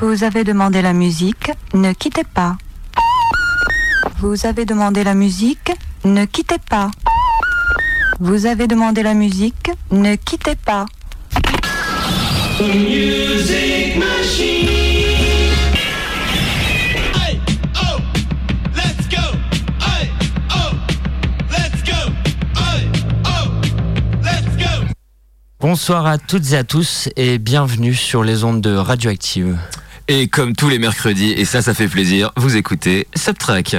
Vous avez demandé la musique, ne quittez pas. Vous avez demandé la musique, ne quittez pas. Vous avez demandé la musique, ne quittez pas. Bonsoir à toutes et à tous et bienvenue sur les ondes de Radioactive. Et comme tous les mercredis, et ça, ça fait plaisir, vous écoutez Subtrack.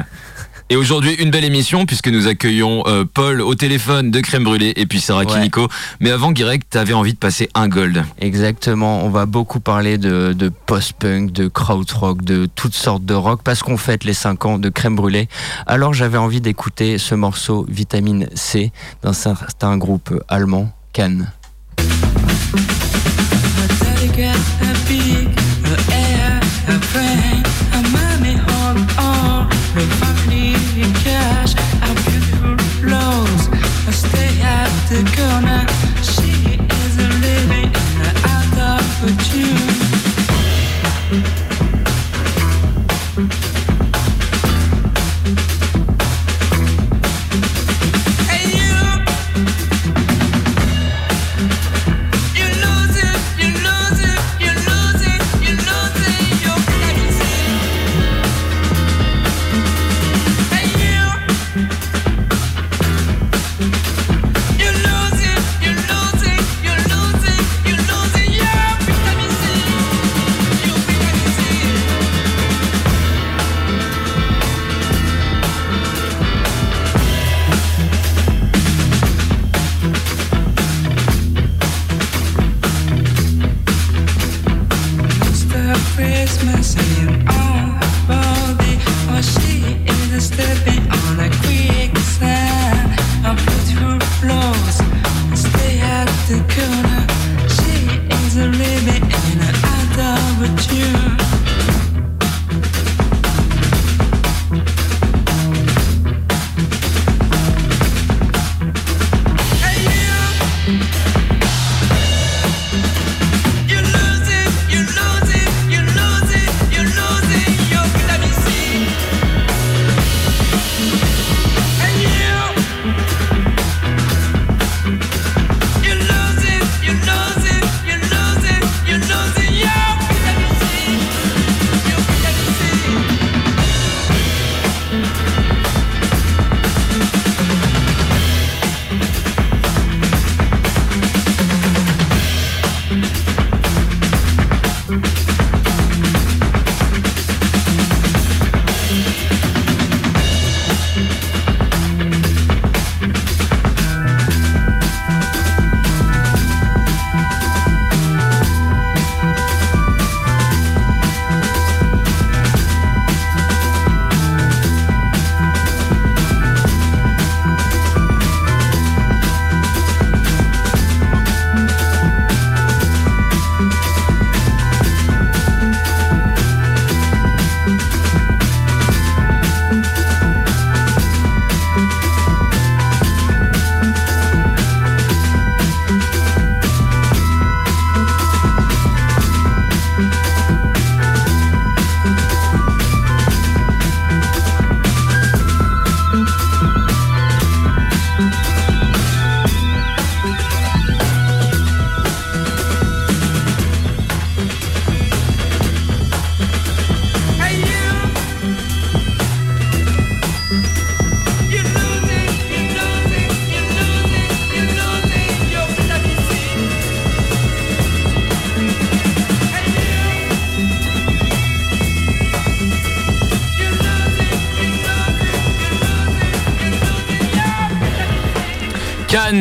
Et aujourd'hui, une belle émission puisque nous accueillons euh, Paul au téléphone de Crème Brûlée et puis Sarah Ouais. Kiniko. Mais avant, Guirec, t'avais envie de passer un gold. Exactement, on va beaucoup parler de, de post-punk, de krautrock, de toutes sortes de rock parce qu'on fête les 5 ans de Crème Brûlée. Alors j'avais envie d'écouter ce morceau Vitamine C d'un certain groupe allemand, Cannes. a friend, a mommy, hold on. Oh,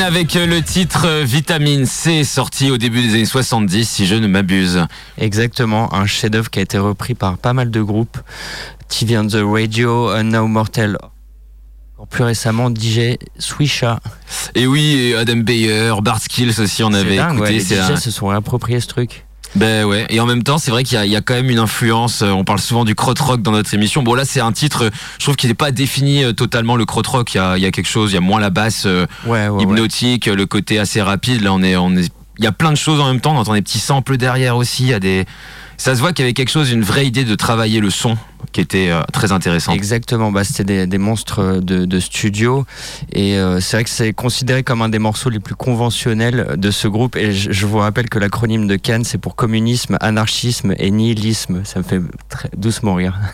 avec euh, le titre euh, Vitamine C sorti au début des années 70 si je ne m'abuse. Exactement, un chef-d'œuvre qui a été repris par pas mal de groupes. TV on the Radio, uh, Now Mortel. Plus récemment, DJ Swisha. Et oui, et Adam Beyer, Bart Skills aussi on avait dingue, écouté. ouais, les c'est DJ un- se sont appropriés ce truc. Ben ouais, et en même temps, c'est vrai qu'il y, a- il y a quand même une influence. euh, On parle souvent du krautrock dans notre émission. Bon, là, c'est un titre, euh, je trouve qu'il n'est pas défini euh, totalement le krautrock. Il y a, il y a quelque chose, il y a moins la basse Ouais, ouais, ouais. hypnotique, le côté assez rapide. Là, on est, on est, il y a plein de choses en même temps. On entend des petits samples derrière aussi. Il y a des, Ça se voit qu'il y avait quelque chose, une vraie idée de travailler le son qui était euh, très intéressante. Exactement, bah, c'était des, des monstres de, de studio et euh, c'est vrai que c'est considéré comme un des morceaux les plus conventionnels de ce groupe et je, je vous rappelle que l'acronyme de Cannes c'est pour communisme, anarchisme et nihilisme. Ça me fait très doucement rire.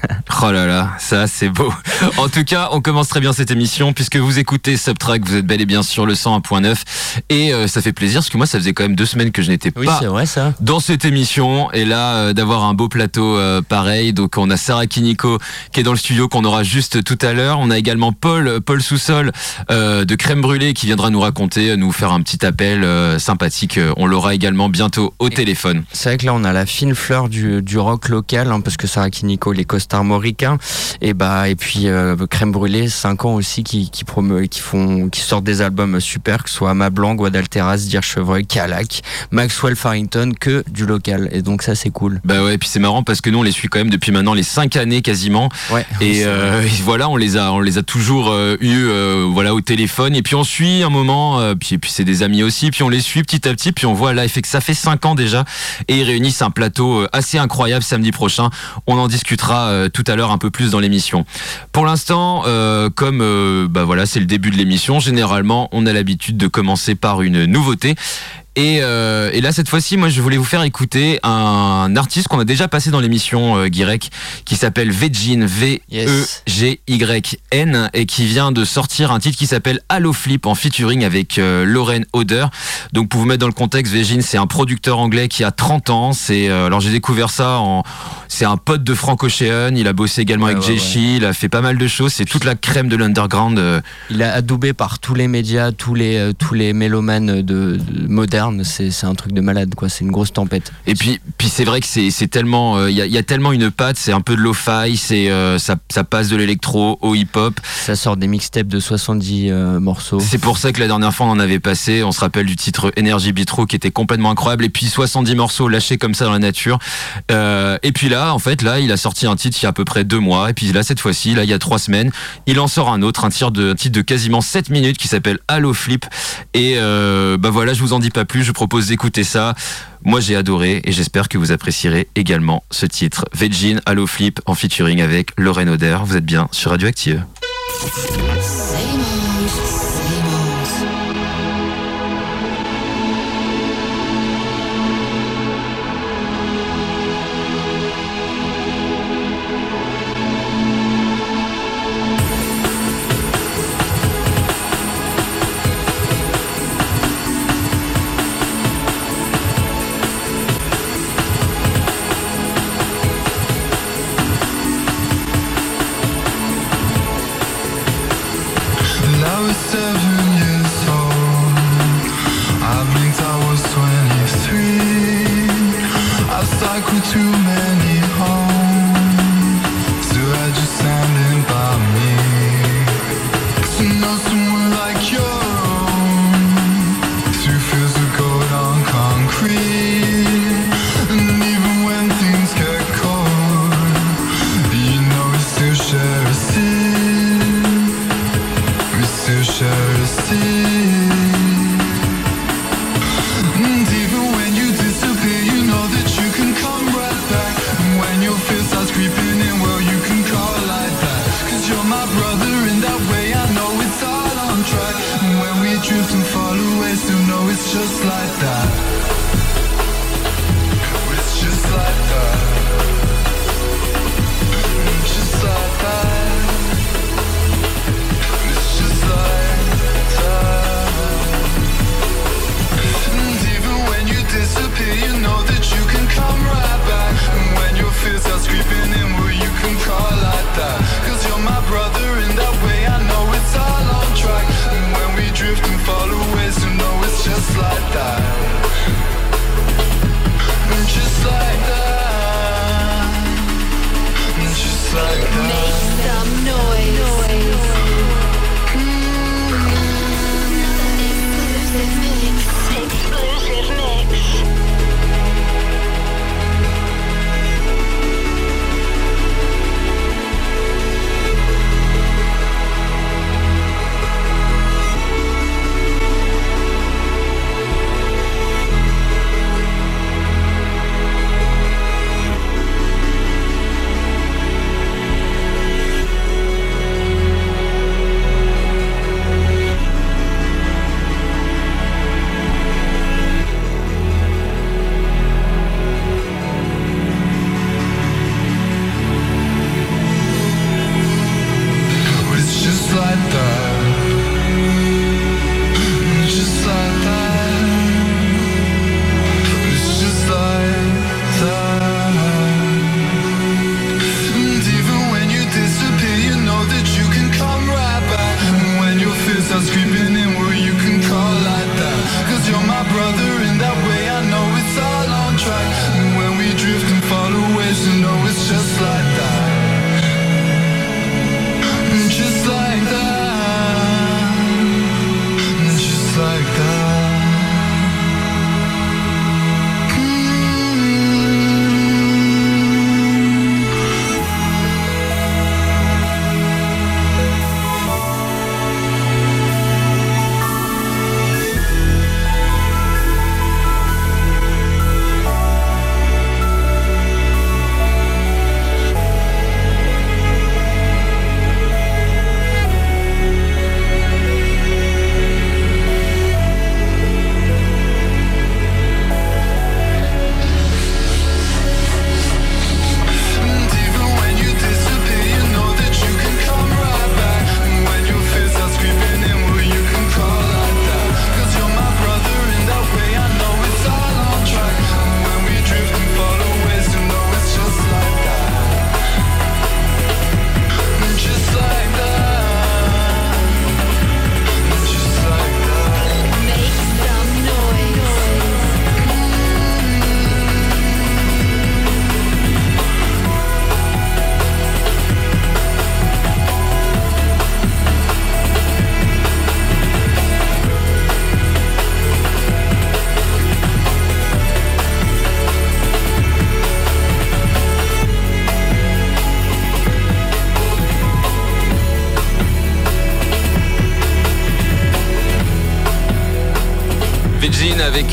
Oh là là, ça c'est beau. En tout cas, on commence très bien cette émission puisque vous écoutez Subtrack, vous êtes bel et bien sur le 101.9 et euh, ça fait plaisir parce que moi ça faisait quand même deux semaines que je n'étais Oui, pas c'est vrai ça. dans cette émission et là euh, d'avoir un beau plateau euh, pareil donc on a Sarah Kiniko qui est dans le studio qu'on aura juste tout à l'heure. On a également Paul Paul Soussol euh, de Crème Brûlée qui viendra nous raconter nous faire un petit appel euh, sympathique. Euh, on l'aura également bientôt au téléphone. C'est vrai que là on a la fine fleur du, du rock local hein, parce que Sarah Kiniko les costards mauricains. Et bah et puis euh, Crème Brûlée 5 ans aussi qui qui promeut qui font qui sortent des albums super que ce soit Ma Blanc, Guadalteras, Dire Chevreuil, Calac, Maxwell Farrington que du local. Et donc ça c'est cool. bah ouais et puis c'est marrant parce que nous on les suit quand même depuis maintenant les cinq années quasiment Ouais. Et, c'est euh, et voilà, on les a, on les a toujours euh, eu, euh, voilà, au téléphone. Et puis on suit un moment, euh, puis, puis c'est des amis aussi. Puis on les suit petit à petit. Puis on voit là, fait que ça fait cinq ans déjà, et ils réunissent un plateau assez incroyable samedi prochain. On en discutera euh, tout à l'heure un peu plus dans l'émission. Pour l'instant, euh, comme euh, bah voilà, c'est le début de l'émission. Généralement, on a l'habitude de commencer par une nouveauté. Et, euh, et là, cette fois-ci, moi, je voulais vous faire écouter un artiste qu'on a déjà passé dans l'émission euh, Guirec, qui s'appelle Vegin, V-E-G-Y-N, et qui vient de sortir un titre qui s'appelle Halo Flip en featuring avec euh, Lauren Oder. Donc, pour vous mettre dans le contexte, Vegin, c'est un producteur anglais qui a 30 ans. C'est, euh, alors, j'ai découvert ça en, c'est un pote de Frank Ocean. Il a bossé également Ouais, avec ouais, Jay il a fait pas mal de choses. C'est toute la crème de l'underground. euh, Il est adoubé par tous les médias, tous les euh, tous les mélomanes de, de modernes. C'est c'est un truc de malade quoi. C'est une grosse tempête. Et puis, puis c'est vrai que c'est tellement, euh, il y, a, y a tellement une patte, c'est un peu de lo-fi, c'est euh, ça, ça passe de l'électro au hip-hop. Ça sort des mixtapes de 70 euh, morceaux. C'est pour ça que la dernière fois on en avait passé, on se rappelle du titre Energy Bitro qui était complètement incroyable, et puis 70 morceaux lâchés comme ça dans la nature. Et puis là, en fait, là, il a sorti un titre il y a à peu près deux mois, et puis là cette fois-ci, là il y a trois semaines, il en sort un autre, un titre de, un titre de quasiment 7 minutes qui s'appelle Halo Flip. Et bah voilà, je vous en dis pas plus, je propose d'écouter ça. Moi j'ai adoré et j'espère que vous apprécierez également ce titre. Vegin Halo Flip en featuring avec Lorraine Oder. Vous êtes bien sur Radioactive.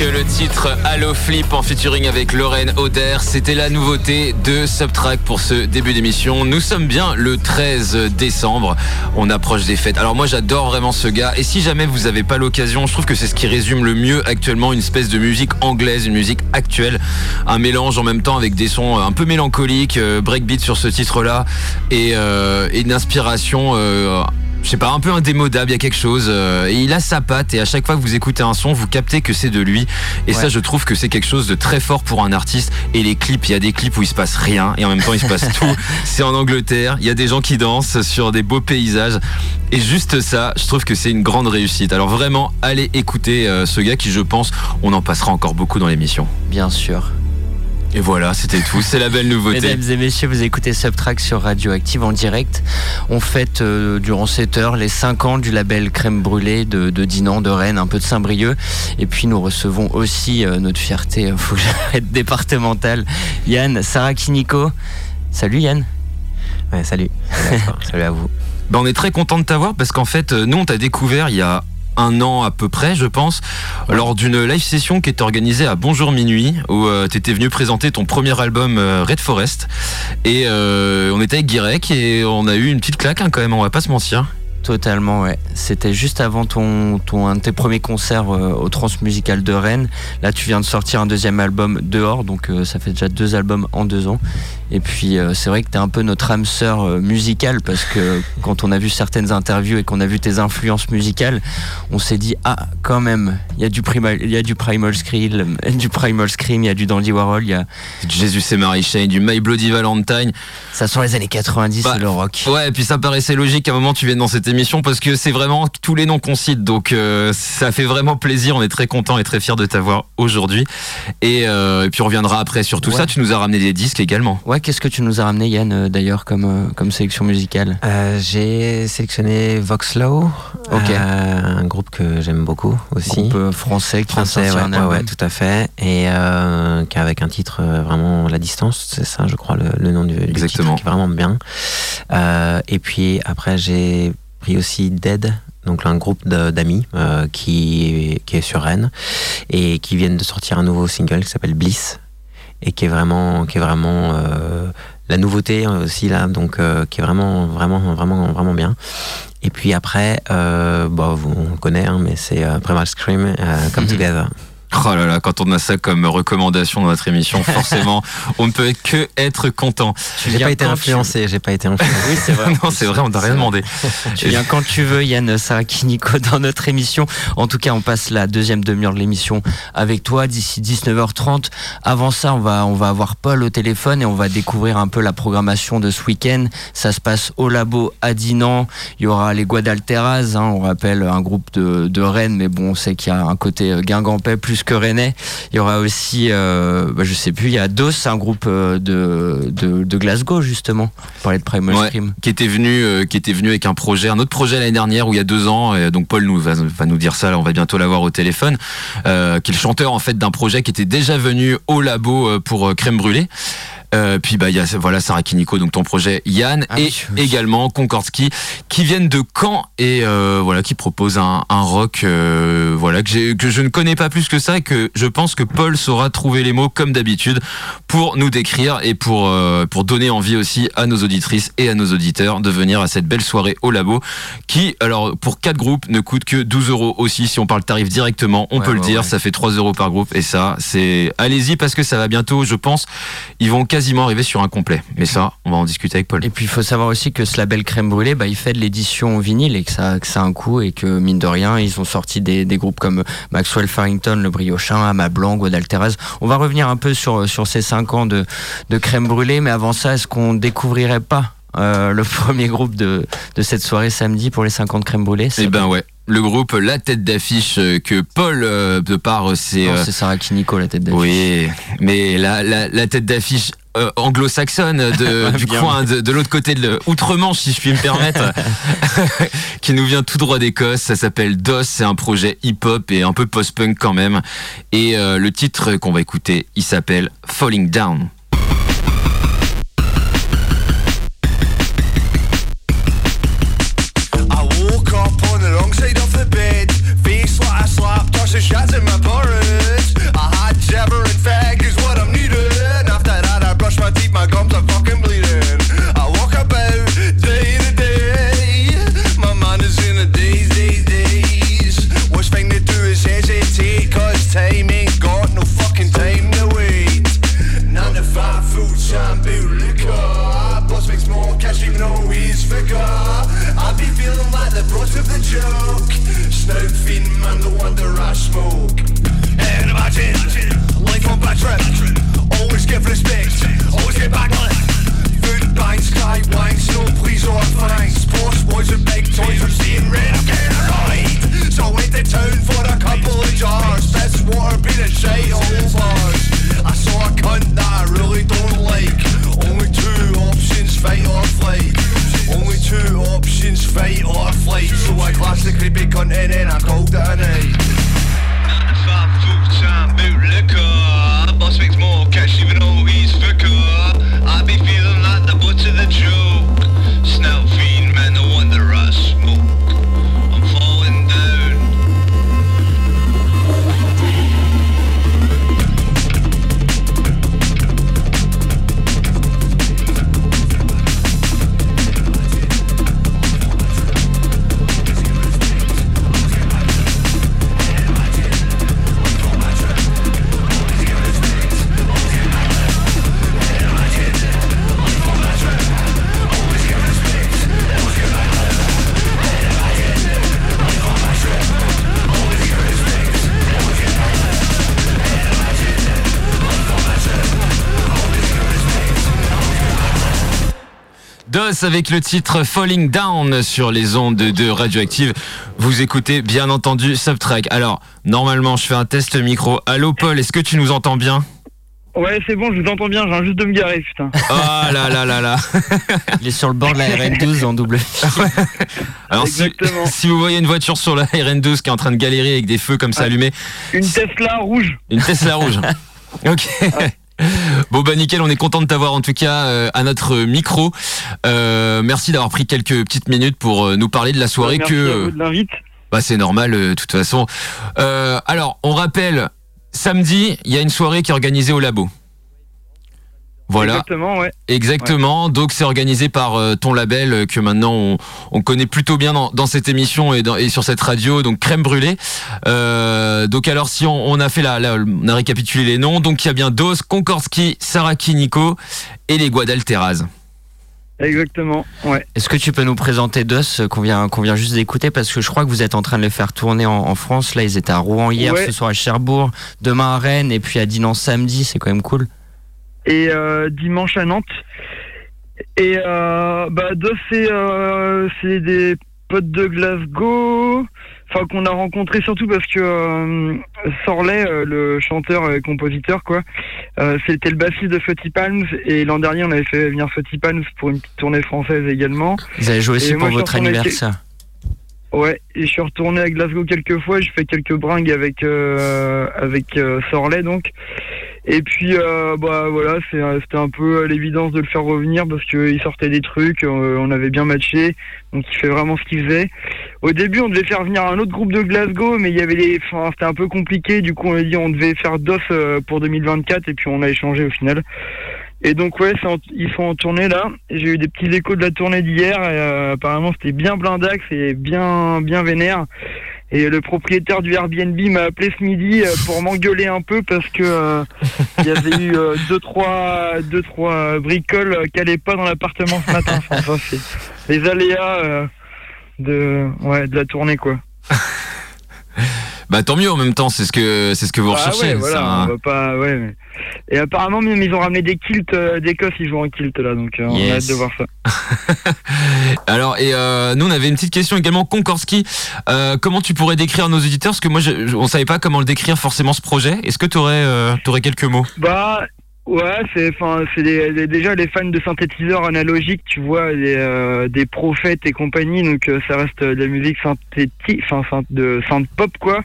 Le titre Allo Flip en featuring avec Lorraine Oder. C'était la nouveauté de Subtrack pour ce début d'émission. Nous sommes bien le 13 décembre. On approche des fêtes. Alors moi j'adore vraiment ce gars. Et si jamais vous n'avez pas l'occasion, je trouve que c'est ce qui résume le mieux actuellement une espèce de musique anglaise, une musique actuelle. Un mélange en même temps avec des sons un peu mélancoliques, euh, breakbeat sur ce titre-là et, euh, une inspiration euh, je sais pas, un peu indémodable, il y a quelque chose. euh, et il a sa patte et à chaque fois que vous écoutez un son, vous captez que c'est de lui. Et ça, je trouve que c'est quelque chose de très fort pour un artiste. Et les clips, il y a des clips où il se passe rien et en même temps il se passe tout. C'est en Angleterre, il y a des gens qui dansent sur des beaux paysages. Et juste ça, je trouve que c'est une grande réussite. Alors vraiment, allez écouter euh, ce gars qui, je pense, on en passera encore beaucoup dans l'émission. Bien sûr. Et voilà, c'était tout. C'est la belle nouveauté. Mesdames et messieurs, vous écoutez Subtrack sur Radioactive en direct. On fête euh, durant cette heure les 5 ans du label Crème Brûlée de, de Dinan, de Rennes, un peu de Saint-Brieuc. Et puis nous recevons aussi euh, notre fierté, euh, faut que j'arrête départementale, Yann Sarakinico. Salut Yann. Ouais, salut. salut à vous. Ben, on est très content de t'avoir parce qu'en fait, euh, nous, on t'a découvert il y a un an à peu près, je pense, lors d'une live session qui était organisée à Bonjour Minuit, où tu étais venu présenter ton premier album euh, Red Forest. Et euh, on était avec Guirec et on a eu une petite claque hein, quand même, on va pas se mentir. Totalement, ouais. C'était juste avant ton, ton, un de tes premiers concerts euh, au Transmusical de Rennes. Là, tu viens de sortir un deuxième album dehors, donc euh, ça fait déjà deux albums en deux ans. Et puis, euh, c'est vrai que tu es un peu notre âme sœur euh, musicale parce que quand on a vu certaines interviews et qu'on a vu tes influences musicales, on s'est dit ah, quand même, il y a du Primal, il y a du Primal Scream, du Primal Scream, il y a du Dandy Warhol, il y a Du Jesus et Mary Chain, du My Bloody Valentine. ça sont les années 90, Bah, c'est le rock. Ouais, et puis ça paraissait logique qu'à un moment tu viennes dans cette émission parce que c'est vraiment tous les noms qu'on cite. Donc euh, ça fait vraiment plaisir. On est très content et très fiers de t'avoir aujourd'hui. Et, euh, et puis on reviendra après sur tout Ouais. ça. Tu nous as ramené des disques également. Ouais, qu'est-ce que tu nous as ramené Yann euh, d'ailleurs comme, euh, comme sélection musicale Euh, J'ai sélectionné Voxlow, euh, un groupe que j'aime beaucoup aussi. Groupe français qui Français, ouais, un ouais, album. ouais, tout à fait. Et euh, qui avec un titre vraiment La Distance, c'est ça, je crois, le, le nom du, du Exactement. titre, qui est vraiment bien. Euh, et puis après, j'ai pris aussi Dead, donc un groupe d'amis euh, qui, qui est sur Rennes et qui viennent de sortir un nouveau single qui s'appelle Bliss et qui est vraiment, qui est vraiment euh, la nouveauté aussi là, donc euh, qui est vraiment, vraiment, vraiment, vraiment bien. Et puis après, euh, bon, vous- on le connaît, hein, mais c'est euh, Primal Scream, euh, Come Mhm. Together. Oh là là, quand on a ça comme recommandation dans notre émission, forcément, on ne peut que être content. J'ai pas été tu- influencé, j'ai pas été influencé. Oui, c'est vrai. non, c'est vrai, on t'a rien demandé. Tu viens quand tu veux, Yann Sarakinico, dans notre émission. En tout cas, on passe la deuxième demi-heure de l'émission avec toi d'ici 19h30. Avant ça, on va, on va avoir Paul au téléphone et on va découvrir un peu la programmation de ce week-end. Ça se passe au labo à Dinan. Il y aura les Guadalteras, hein, on rappelle un groupe de, de Rennes, mais bon, on sait qu'il y a un côté euh, guingampais plus que rennais. Il y aura aussi, euh, bah, je sais plus, il y a DOS, un groupe euh, de, de, de Glasgow, justement. On parlait de Primal Ouais, Scream. qui était venu, euh, qui était venu avec un projet, un autre projet l'année dernière où il y a deux ans. Et donc Paul nous va, va nous dire ça. Là, on va bientôt l'avoir au téléphone. Euh, qui est le chanteur en fait d'un projet qui était déjà venu au labo pour Crème Brûlée. Euh, puis bah il y a voilà Sarah Kiniko donc ton projet Yann Ah et oui, oui. également Concordski qui viennent de Caen et euh, voilà qui proposent un, un rock euh, voilà que j'ai que je ne connais pas plus que ça et que je pense que Paul saura trouver les mots comme d'habitude pour nous décrire et pour euh, pour donner envie aussi à nos auditrices et à nos auditeurs de venir à cette belle soirée au labo qui alors pour quatre groupes ne coûte que 12 euros aussi si on parle tarif directement on Ouais, peut le dire ouais. ça fait 3 euros par groupe et ça c'est allez-y parce que ça va bientôt je pense ils vont quasiment arriver sur un complet. Mais ça on va en discuter avec Paul. Et puis il faut savoir aussi que ce label Crème Brûlée, bah, il fait de l'édition vinyle et que ça, que ça a un coût et que mine de rien, ils ont sorti des, des groupes comme Maxwell Farrington, Le Briochin, Ama Blanc, Guadalteras. On va revenir un peu sur, sur ces 5 ans de, de Crème Brûlée, mais avant ça, est-ce qu'on découvrirait pas euh, le premier groupe de, de cette soirée samedi pour les 50 Crème Brûlée? Eh ben ouais. Le groupe La Tête d'affiche euh, que Paul euh, de par euh, c'est Sarah Kiniko, la tête d'affiche. Oui, mais la, la, la tête d'affiche euh, anglo-saxonne du coin, de, de l'autre côté de l'outre-Manche, si je puis me permettre, qui nous vient tout droit d'Écosse. Ça s'appelle DOS, c'est un projet hip-hop et un peu post-punk quand même. Et euh, le titre qu'on va écouter, il s'appelle Falling Down. Always give respect, always get back on it. Food, sky, wine, snow, fine. Sports, boys, and toys, I red, So I went to town for a couple of water. I saw a cunt that I really don't like. Only two options, fight or flight. Only two options, fight or flight. So I the creepy cunt and I called it a night. Not the five foot time liquor prospects more cash even though he's for core. I be feeling like the butt of the joke. Snout fiend, man, the wonder us. Avec le titre Falling Down sur les ondes de Radioactive. Vous écoutez bien entendu Subtrack. Alors, normalement, je fais un test micro. Allô Paul, est-ce que tu nous entends bien? Ouais, c'est bon, je vous entends bien, je viens juste de me garer, putain. Oh là là là là Il est sur le bord de la RN12 en double. Alors si, Exactement. si vous voyez une voiture sur la RN12 qui est en train de galérer avec des feux comme ça allumés, Une Tesla rouge. une Tesla rouge. Ok. Bon bah nickel, on est content de t'avoir en tout cas euh, à notre micro. Euh, merci d'avoir pris quelques petites minutes pour euh, nous parler de la soirée Merci que à vous de l'invite. bah c'est normal euh, de toute façon. Euh, alors on rappelle samedi il y a une soirée qui est organisée au labo. Voilà. Exactement, ouais. Exactement. Donc c'est organisé par euh, ton label euh, que maintenant on, on connaît plutôt bien dans, dans cette émission et, dans- et sur cette radio. Donc Crème Brûlée. Euh, donc alors si on, on a fait la, la- on a récapitulé les noms. Donc il y a bien Dos, Konkorski, Saraki Nico et les Guadalteras. Exactement, ouais. Est-ce que tu peux nous présenter DOS qu'on vient, qu'on vient juste d'écouter? Parce que je crois que vous êtes en train de les faire tourner en, en France. Là, ils étaient à Rouen hier, Ouais. ce soir à Cherbourg, demain à Rennes et puis à Dinan samedi. C'est quand même cool. Et euh, dimanche à Nantes. Et euh, bah, deux, c'est euh, c'est des potes de Glasgow. Enfin, qu'on a rencontré surtout parce que euh, Sorley, euh, le chanteur et compositeur, quoi, euh, c'était le bassiste de Fuzzy Palms. Et l'an dernier, on avait fait venir Fuzzy Palms pour une petite tournée française également. Vous avez joué aussi Et pour votre anniversaire. Ouais, et je suis retourné à Glasgow quelques fois, je fais quelques bringues avec avec Sorley donc. Et puis euh, bah voilà, c'était un peu l'évidence de le faire revenir parce qu'il sortait des trucs, euh, on avait bien matché, donc il fait vraiment ce qu'il faisait. Au début, on devait faire venir un autre groupe de Glasgow, mais il y avait les, enfin c'était un peu compliqué, du coup on a dit on devait faire DOS euh, pour 2024 et puis on a échangé au final. Et donc ouais, ils sont en tournée là. J'ai eu des petits échos de la tournée d'hier. Euh, apparemment, c'était bien blindax et bien bien vénère. Et le propriétaire du Airbnb m'a appelé ce midi euh, pour m'engueuler un peu parce que euh, y avait eu euh, deux trois deux trois bricoles euh, qui allaient pas dans l'appartement ce matin. Enfin, c'est les aléas de ouais de la tournée quoi. Bah tant mieux en même temps, c'est ce que c'est ce que vous Ah recherchez. ouais, voilà, ça. on va pas ouais. mais- Et apparemment même ils ont ramené des kilts euh, d'Écosse, ils jouent en kilt là donc euh, on a hâte de voir ça. Alors et euh, nous on avait une petite question également Konkorski. Euh, comment tu pourrais décrire à nos auditeurs? Parce que moi je, on savait pas comment le décrire forcément ce projet. Est-ce que tu aurais quelques mots? Bah ouais, c'est enfin c'est des- les- déjà les fans de synthétiseurs analogiques, tu vois, des, euh, des prophètes et compagnie, donc euh, ça reste de la musique synthétique, enfin synth- de synth pop quoi.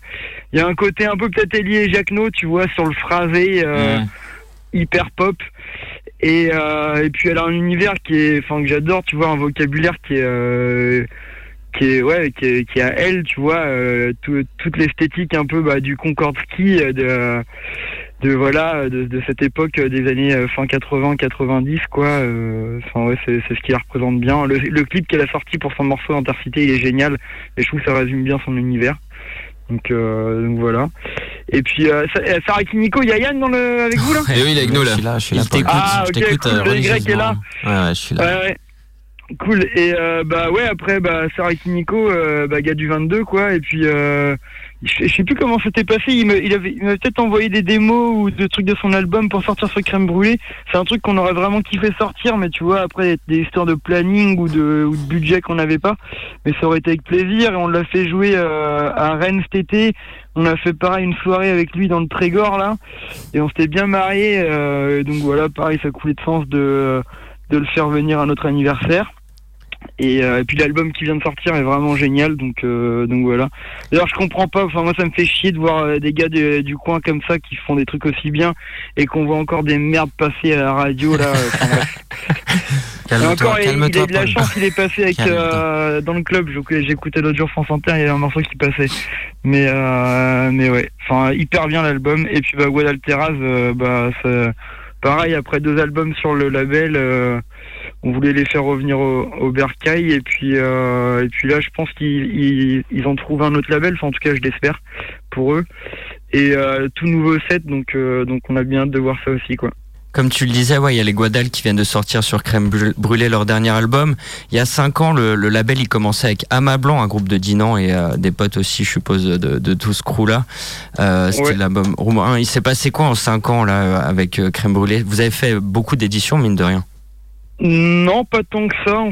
Il y a un côté un peu peut-être et Jacquenot, tu vois, sur le phrasé euh, Mm. hyper pop. Et, et puis elle a un univers qui est, enfin que j'adore, tu vois, un vocabulaire qui est, qui est, ouais, qui est, qui est à elle, tu vois, euh, tout- toute l'esthétique un peu bah, du Concorde Ski, de, de voilà, de, de cette époque euh, des années euh, fin 80-90, quoi. euh, Enfin ouais, c'est c'est ce qui la représente bien. Le, le clip qu'elle a sorti pour son morceau Intercité, il est génial, et je trouve que ça résume bien son univers. Donc, euh, donc voilà. Et puis, euh, euh, Sarah Kiniko, il y a Yann dans le, avec vous là Et oui, il est avec nous là. Je suis là, je suis là. Ah, Je ok, cool, le Y est là. Ouais, ouais, je suis là. Ouais, ouais. Cool. Et euh, bah ouais, après, bah, Sarah Kiniko, euh, bah, gars du 22, quoi. Et puis, euh, je sais plus comment c'était passé. Il me- il il m'avait peut-être envoyé des démos ou des trucs de son album pour sortir sur Crème Brûlée. C'est un truc qu'on aurait vraiment kiffé sortir, mais tu vois, après, des histoires de planning ou de, ou de budget qu'on n'avait pas. Mais ça aurait été avec plaisir. Et on l'a fait jouer euh, à Rennes cet été. On a fait pareil une soirée avec lui dans le Trégor, là. Et on s'était bien marié. euh, donc voilà, pareil, ça coulait de sens de, de le faire venir à notre anniversaire. Et, euh, et puis l'album qui vient de sortir est vraiment génial, donc euh, donc voilà. D'ailleurs, je comprends pas. Enfin, moi, ça me fait chier de voir euh, des gars de- du coin comme ça qui font des trucs aussi bien et qu'on voit encore des merdes passer à la radio là. euh, Calme-toi, encore, il, il a de la chance, il est passé avec euh, dans le club. J'écoutais l'autre jour France Inter, il y avait un morceau qui passait. Mais euh, mais ouais, enfin hyper bien l'album. Et puis bah Guadalteras, euh, bah ça- pareil après deux albums sur le label, euh, on voulait les faire revenir au, au Bercail. Et puis euh, et puis là, je pense qu'ils ils, ils ont trouvé un autre label. Enfin en tout cas, je l'espère pour eux. Et euh, tout nouveau set, donc euh, donc on a bien hâte de voir ça aussi quoi. Comme tu le disais, ouais, il y a les Guadal qui viennent de sortir sur Crème Brû- Brûlée leur dernier album. Il y a cinq ans, le, le label il commençait avec Ama Blanc, un groupe de Dinan et des potes aussi, je suppose, de, de tout ce crew-là. Euh, C'était Ouais. l'album 1. Il s'est passé quoi en cinq ans là avec Crème Brûlée? Vous avez fait beaucoup d'éditions, mine de rien. Non, pas tant que ça. On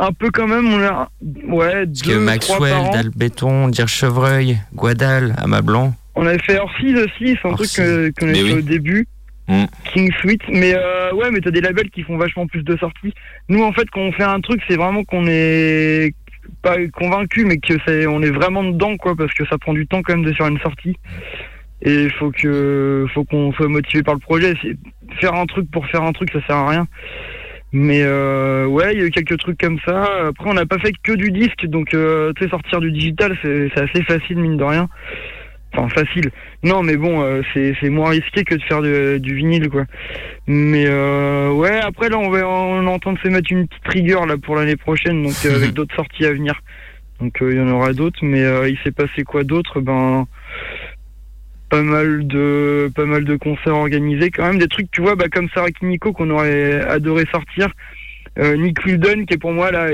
un peu quand même. On a, ouais, Parce deux, que Maxwell. Dalbéton, Dire Chevreuil, Guadal, Amas Blanc. On avait fait Orsiz aussi, c'est un truc Orsiz. qu'on a Mais fait oui. au début. Mm. King Sweet. Mais euh, ouais, mais t'as des labels qui font vachement plus de sorties. Nous, en fait, quand on fait un truc, c'est vraiment qu'on est pas convaincu, mais que c'est, on est vraiment dedans, quoi, parce que ça prend du temps quand même de faire une sortie. Et il faut que, faut qu'on soit motivé par le projet. C'est- Faire un truc pour faire un truc, ça sert à rien. Mais euh, ouais, il y a eu quelques trucs comme ça. Après, on n'a pas fait que du disque, donc euh, tu sais, sortir du digital, c'est assez facile, mine de rien. Enfin, facile. Non, mais bon, euh, c'est c'est moins risqué que de faire de- du vinyle, quoi. Mais euh, ouais, après, là, on, va, on est en train de se mettre une petite rigueur là, pour l'année prochaine, donc euh, avec d'autres sorties à venir. Donc euh, il y en aura d'autres, mais euh, il s'est passé quoi d'autre? Ben pas mal de pas mal de concerts organisés. Quand même des trucs tu vois bah comme Sarah Kiniko qu'on aurait adoré sortir. Euh, Nick Wilden qui est pour moi là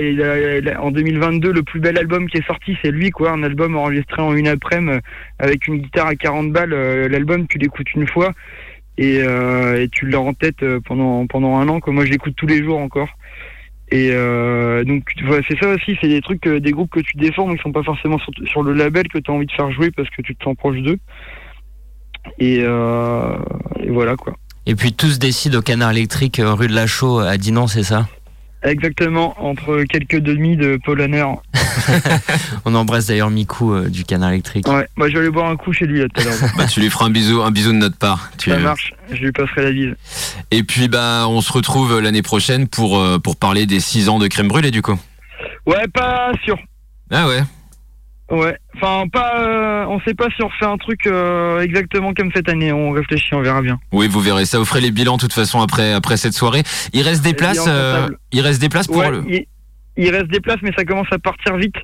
en 2022 le plus bel album qui est sorti c'est lui quoi. Un album enregistré en une après-midi euh, avec une guitare à 40 balles. Euh, l'album tu l'écoutes une fois et, euh, et tu l'as en tête euh, pendant pendant un an quoi. Moi je l'écoute tous les jours encore. Et euh, donc c'est ça aussi c'est des trucs euh, des groupes que tu défends mais qui sont pas forcément sur, sur le label que tu as envie de faire jouer parce que tu te sens proche d'eux et, euh, et voilà quoi Et puis tout se décide au canard électrique euh, rue de la Chaux à Dinan, c'est ça? Exactement, entre quelques demi de Paul Hanner. On embrasse d'ailleurs Miku euh, du canard électrique. Ouais, bah je vais aller boire un coup chez lui là tout à l'heure. Bah, tu lui feras un bisou, un bisou de notre part. Tu- Ça marche, je lui passerai la bise. Et puis bah on se retrouve l'année prochaine pour euh, pour parler des 6 ans de crème brûlée du coup. Ouais, pas sûr. Ah ouais. Ouais, enfin pas, euh, on sait pas si on refait un truc euh, exactement comme cette année. On réfléchit, on verra bien. Oui, vous verrez ça. Vous ferez les bilans de toute façon après après cette soirée. Il reste des places. euh, il reste des places pour ouais, le. il, il reste des places, mais ça commence à partir vite.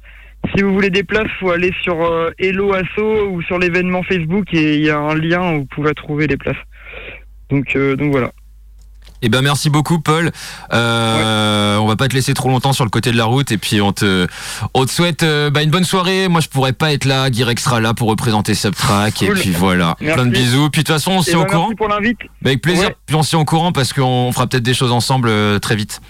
Si vous voulez des places, faut aller sur Hello Asso ou sur l'événement Facebook et il y a un lien où vous pouvez trouver les places. Donc, euh, donc voilà. Eh ben merci beaucoup Paul. Euh, On va pas te laisser trop longtemps sur le côté de la route et puis on te on te souhaite euh, bah, une bonne soirée. Moi je pourrais pas être là, Guirec sera là pour représenter Subtrack et Cool. puis voilà. Merci. Plein de bisous. Puis de toute façon on se Et tient bah, au courant. merci pour l'invite. Bah, avec plaisir. Ouais. Puis on se tient au courant parce qu'on fera peut-être des choses ensemble euh, très vite.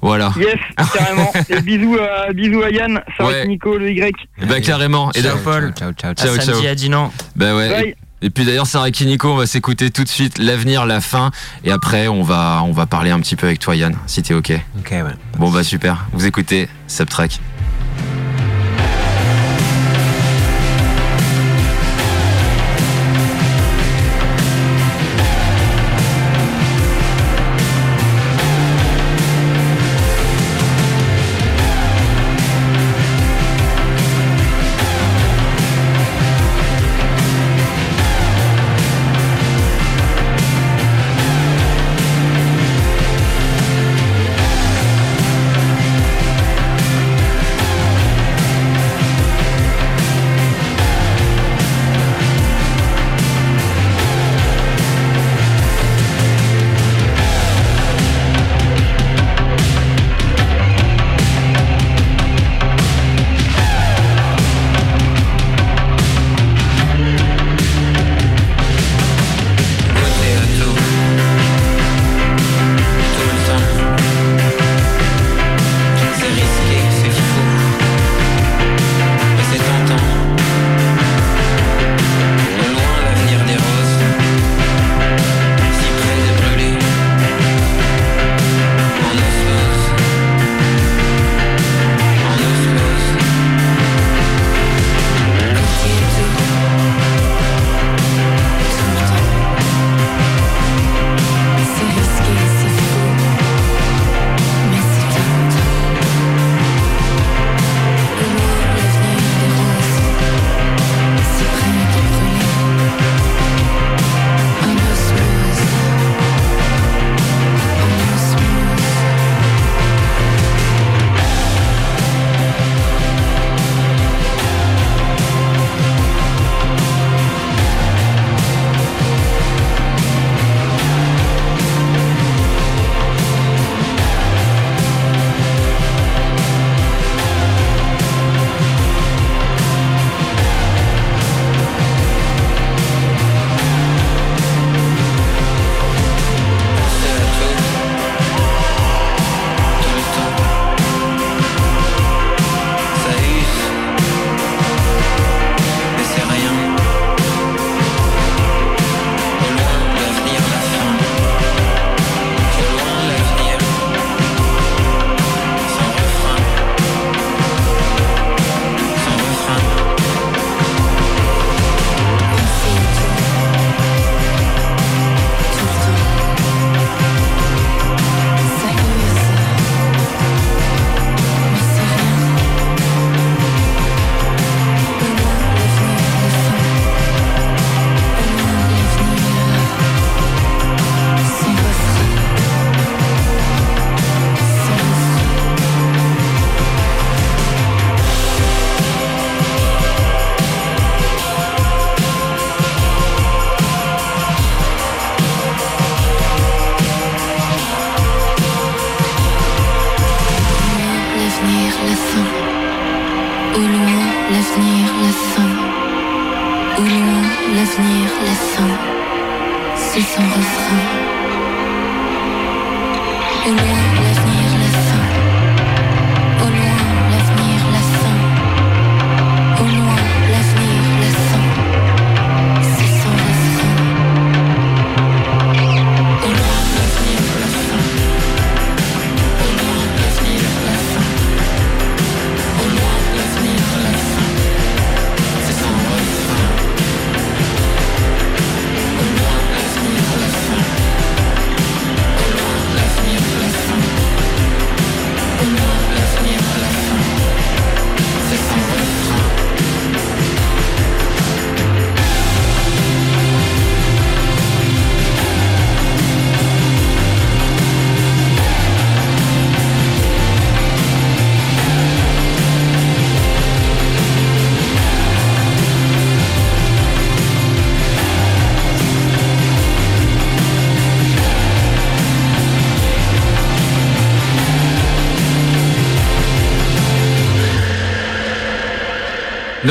Voilà. Yes, carrément. et bisous à, bisous à Yann, ça Ouais. Nico, le Y. Eh ben carrément. Et Ciao, Paul. Ciao, ciao, À ciao. Ciao, samedi ciao. à Dinan. bah ouais. Bye. Et puis d'ailleurs, Sarah Kiniko, on va s'écouter tout de suite l'avenir, la fin, et après on va on va parler un petit peu avec toi, Yann, si t'es ok. Ok, ouais. Bon bah super. Vous écoutez Subtrack.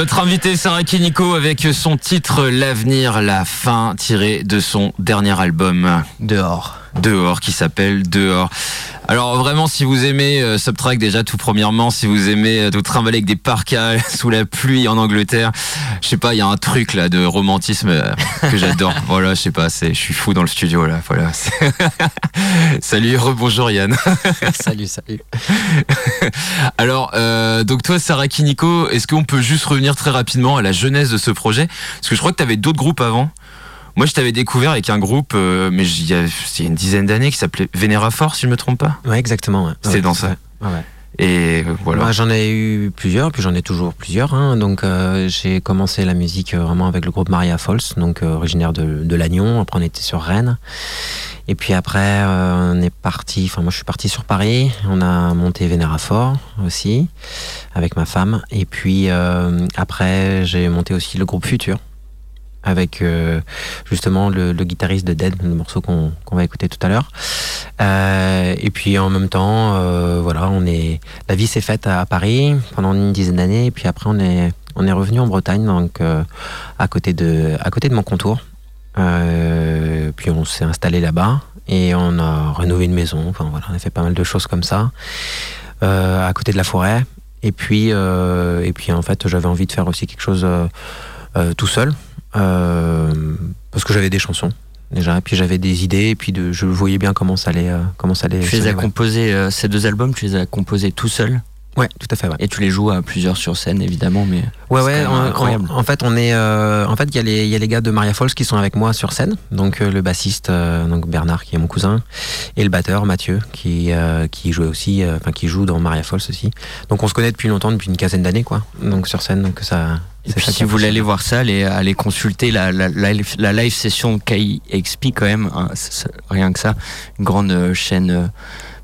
Notre invité Sarah Kiniko avec son titre L'avenir, la fin, tiré de son dernier album Dehors. Dehors, qui s'appelle Dehors. Alors vraiment, si vous aimez euh, Subtrack, déjà tout premièrement, si vous aimez euh, vous trimballer avec des parkas sous la pluie en Angleterre, je sais pas, il y a un truc là de romantisme euh, que j'adore. voilà, je sais pas, c'est, je suis fou dans le studio là. Voilà. salut, rebonjour Yann. salut, salut. Alors, euh, donc toi, Sarah Kiniko, est-ce qu'on peut juste revenir très rapidement à la jeunesse de ce projet? Parce que je crois que tu avais d'autres groupes avant. Moi, je t'avais découvert avec un groupe, euh, mais il y a, c'est une dizaine d'années, qui s'appelait Vénéra Fort, si je me trompe pas. Ouais, exactement. ouais. C'était Ouais, dans ça. ouais. Et euh, voilà. J'en ai eu plusieurs, puis j'en ai toujours plusieurs. hein. Donc, euh, j'ai commencé la musique euh, vraiment avec le groupe Maria Falls, donc euh, originaire de, de Lannion. Après, on était sur Rennes. Et puis après, on est parti. Enfin, moi, je suis parti sur Paris. On a monté Vénéra Fort aussi avec ma femme. Et puis après, j'ai monté aussi le groupe Futur avec euh, justement le, guitariste de Dead, le morceau qu'on va écouter tout à l'heure. Euh, et puis en même temps, euh, voilà, on est, la vie s'est faite à Paris pendant une dizaine d'années, et puis après on est, on est revenu en Bretagne, donc à côté de, à côté de mon contour. Puis on s'est installé là-bas et on a rénové une maison. Enfin voilà, on a fait pas mal de choses comme ça à côté de la forêt. Et puis, et puis en fait, j'avais envie de faire aussi quelque chose tout seul parce que j'avais des chansons déjà, et puis j'avais des idées, et puis de, je voyais bien comment ça allait, euh, comment ça allait. Tu les as composés, euh, ces deux albums, tu les as composés tout seul? Ouais, tout à fait. Ouais. et tu les joues à plusieurs sur scène évidemment, mais Ouais, ouais. En, incroyable. en- en fait, on est, euh, en fait, il y a les, il y a les gars de Maria Falls qui sont avec moi sur scène. Donc euh, le bassiste, euh, donc Bernard, qui est mon cousin, et le batteur Mathieu, qui, euh, qui jouait aussi, euh, enfin qui joue dans Maria Falls aussi. Donc on se connaît depuis longtemps, depuis une quinzaine d'années, quoi. Donc sur scène, donc ça. Et puis si vous voulez aller voir ça, allez, allez consulter la, la, la, la live session KXP quand même, hein, rien que ça, une grande chaîne euh,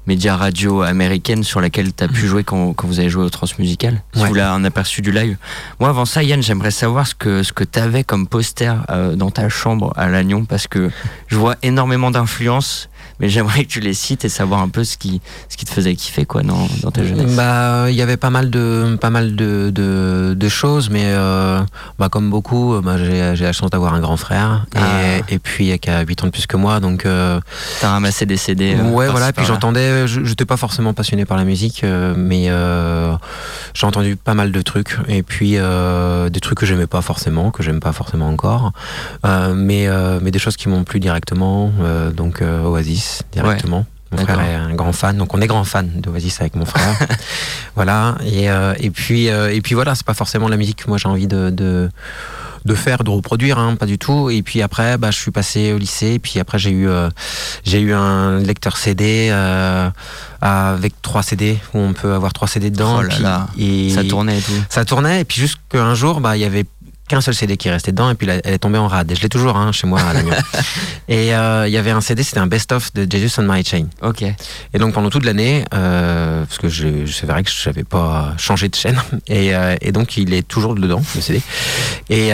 média radio américaine sur laquelle tu as pu jouer quand, quand vous avez joué au Transmusical. Si Mhm. Ouais. vous voulez un aperçu du live. Moi avant ça, Yann, j'aimerais savoir ce que, ce que tu avais comme poster euh, dans ta chambre à Lannion parce que je vois énormément d'influences, mais j'aimerais que tu les cites et savoir un peu ce qui, ce qui te faisait kiffer quoi, dans, dans ta jeunesse. Bah, il y avait pas mal de, pas mal de, de, de choses, mais euh, bah, comme beaucoup, euh, bah, j'ai j'ai la chance d'avoir un grand frère et, Ah. et puis euh, qui a 8 ans de plus que moi, donc. euh, T'as ramassé des CD. euh, ouais, voilà. Puis j'entendais, je n'étais pas forcément passionné par la musique, euh, mais euh, j'ai entendu pas mal de trucs. Et puis euh, des trucs que j'aimais pas forcément, que j'aime pas forcément encore, euh, mais, euh, mais des choses qui m'ont plu directement. euh, donc euh, Oasis, directement. Mon frère est un grand fan, donc on est grand fan d'Oasis avec mon frère. voilà. Et, euh, et puis euh, et puis voilà, c'est pas forcément la musique que moi j'ai envie de, de de faire, de reproduire, hein, pas du tout. Et puis après, bah, je suis passé au lycée. Et puis après, j'ai eu, euh, j'ai eu un lecteur CD euh, avec trois CD où on peut avoir trois CD dedans. Oh et là puis- là, et Ça tournait et tout. Ça tournait. Et puis jusqu'à jour, bah, il y avait qu'un seul CD qui restait dedans et puis elle est tombée en rade. Et je l'ai toujours hein, chez moi à et euh, il y avait un CD, c'était un best-of de Jesus on My Chain. Ok. Et donc pendant toute l'année, euh, parce que je, je- c'est vrai que je n'avais pas changé de chaîne, et, euh, et donc il est toujours dedans, le CD. Et,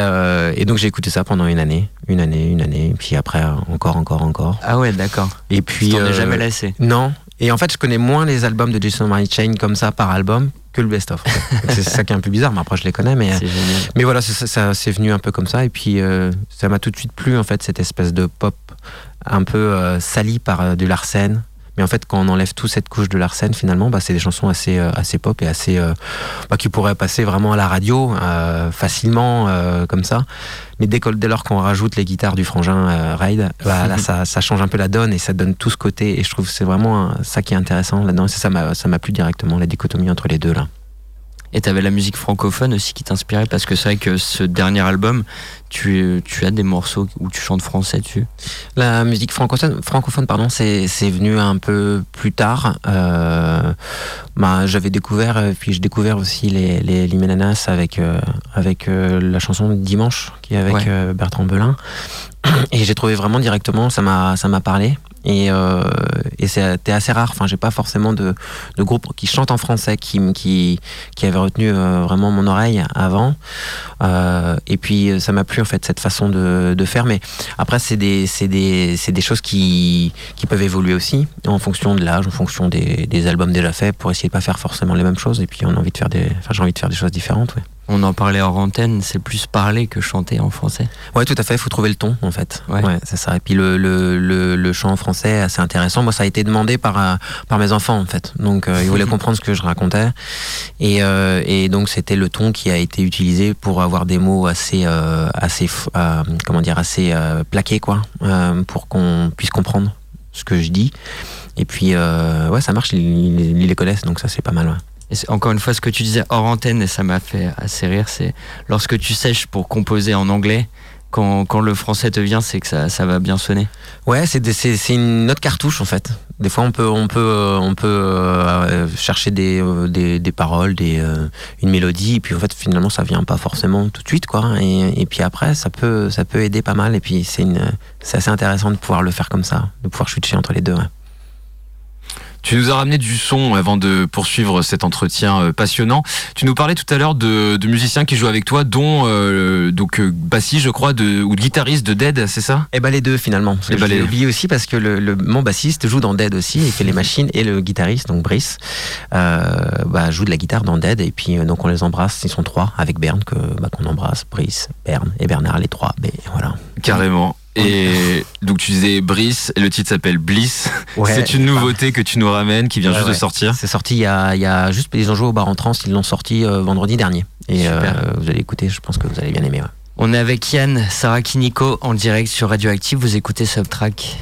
et donc j'ai écouté ça pendant une année, une année, une année, puis après encore, encore, encore. Ah ouais, d'accord. Et Tu puis t'en es euh, jamais lassé. non. Et en fait, je connais moins les albums de Jason Mary Chain comme ça par album que le best-of. C'est ça qui est un peu bizarre, mais après je les connais. Mais, mais voilà, ça- c'est venu un peu comme ça. Et puis euh, ça m'a tout de suite plu en fait cette espèce de pop un peu euh, sali par euh, du Larsen. Mais en fait, quand on enlève toute cette couche de Larsen, finalement, bah, c'est des chansons assez, euh, assez pop et assez euh, bah, qui pourraient passer vraiment à la radio euh, facilement comme ça. Mais dès, dès lors qu'on rajoute les guitares du frangin Raid, bah, là, ça, ça change un peu la donne et ça donne tout ce côté. Et je trouve que c'est vraiment ça qui est intéressant là-dedans. Ça m'a plu directement la dichotomie entre les deux là. Et t'avais la musique francophone aussi qui t'inspirait parce que c'est vrai que ce dernier album, tu, tu as des morceaux où tu chantes français dessus. La musique francophone, francophone pardon, c'est c'est venu un peu plus tard. Euh, bah, j'avais découvert, euh, puis j'ai découvert aussi les les Limenanas avec euh, avec euh, la chanson Dimanche qui est avec Ouais. Bertrand Belin. Et j'ai trouvé vraiment directement, ça m'a ça m'a parlé. Et, euh, c'était assez rare. Enfin, j'ai pas forcément de, de groupe qui chante en français qui qui qui avait retenu euh, vraiment mon oreille avant. Euh, et puis ça m'a plu en fait cette façon de, faire. Mais après, c'est des, des, des choses qui, qui peuvent évoluer aussi en fonction de l'âge, en fonction des, albums déjà faits, pour essayer de pas faire forcément les mêmes choses. Et puis on a envie de faire des, enfin, j'ai envie de faire des choses différentes. On en parlait hors antenne, c'est plus parler que chanter en français. Ouais, tout à fait. Il faut trouver le ton, en fait. Ouais. c'est ça. Et puis le, le, le, le chant en français, est assez intéressant. Moi, ça a été demandé par, euh, par mes enfants, en fait. Donc, euh, ils voulaient comprendre ce que je racontais. Et, euh, et donc, c'était le ton qui a été utilisé pour avoir des mots assez, euh, assez, comment dire, assez plaqués, quoi, pour qu'on puisse comprendre ce que je dis. Et puis, ouais, ça marche. Ils, ils- ils les connaissent, donc ça, c'est pas mal. ouais. Encore une fois, ce que tu disais hors antenne, et ça m'a fait assez rire, c'est lorsque tu sèches pour composer en anglais, quand, quand le français te vient, c'est que ça, ça va bien sonner. Ouais, c'est c'est une autre cartouche en fait. Des fois, on peut on peut euh, on peut euh, chercher des, euh, des des paroles, des une mélodie, et puis en fait finalement ça vient pas forcément tout de suite quoi. Et, puis après ça peut ça peut aider pas mal. Et puis c'est c'est assez intéressant de pouvoir le faire comme ça, de pouvoir switcher entre les deux. Tu nous as ramené du son avant de poursuivre cet entretien euh, passionnant. Tu nous parlais tout à l'heure de, de musiciens qui jouent avec toi, dont euh, donc euh, bassiste, je crois, de, ou de guitariste de Dead, c'est ça? Et bah les deux finalement. Eh Et ben, bah, les- oublié aussi parce que le, le- mon bassiste joue dans Dead aussi, il fait les machines et le guitariste donc Brice euh, bah, joue de la guitare dans Dead et puis donc on les embrasse. Ils sont trois avec Berne que bah, qu'on embrasse, Brice, Berne et Bernard les trois. Mais voilà. Carrément. Et donc tu disais Brice, et le titre s'appelle Bliss. Ouais, c'est une nouveauté que tu nous ramènes, qui vient Ouais, juste de sortir. C'est sorti il y a, il y a juste ils ont joué au bar en trans, ils l'ont sorti euh, vendredi dernier. Et euh, vous allez écouter, je pense que vous allez bien aimer. ouais. On est avec Yann, Sarah Kiniko en direct sur Radioactive. Vous écoutez Subtrack.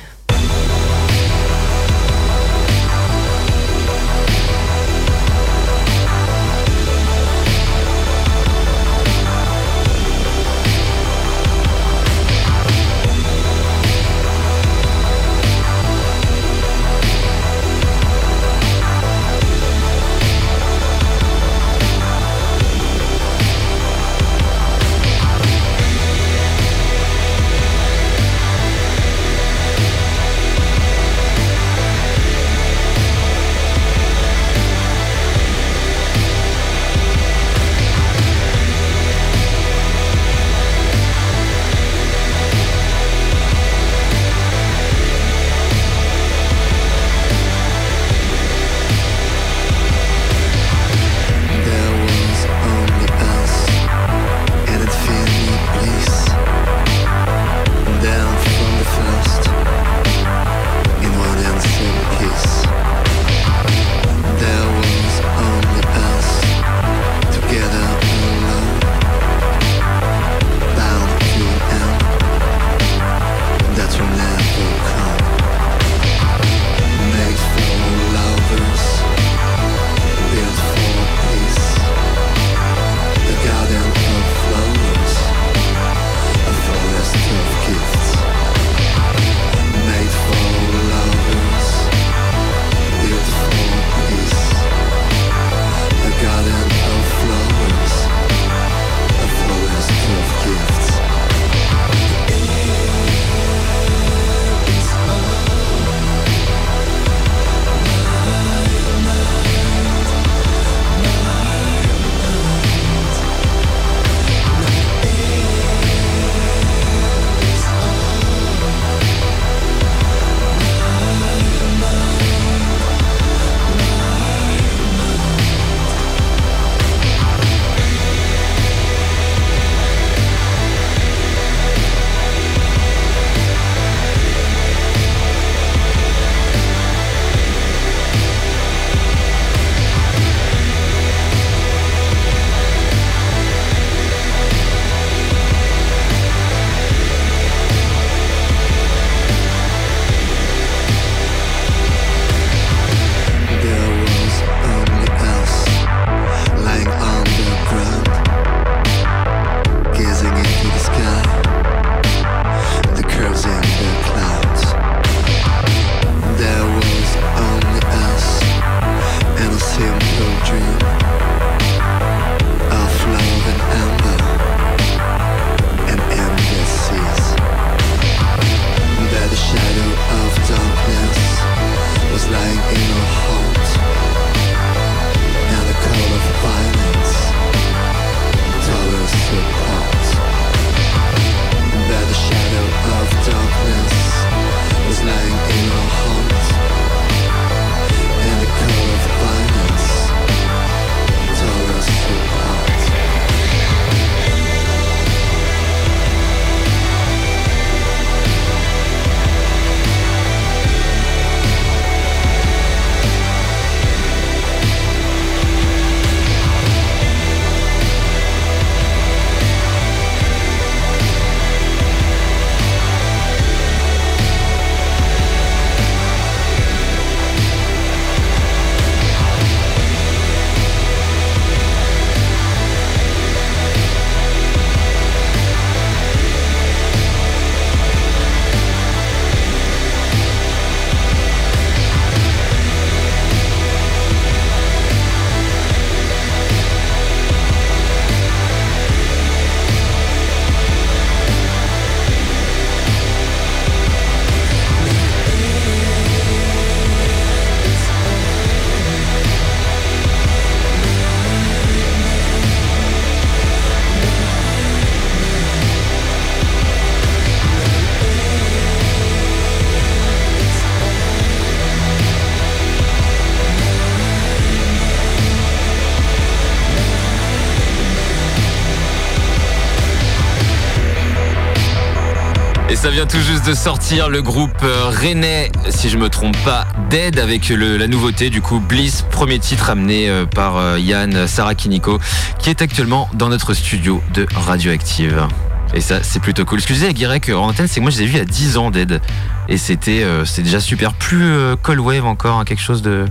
Ça vient tout juste de sortir le groupe euh, Rennais, si je me trompe pas, Dead avec la nouveauté du coup Bliss, premier titre amené euh, par euh, Yann Sarakiniko, qui est actuellement dans notre studio de Radioactive. Et ça, c'est plutôt cool. Ce que je à Guirec en antenne, c'est que moi je les ai vus il y a 10 ans Dead. Et c'était déjà super. Plus Cold Wave encore, hein, quelque chose de.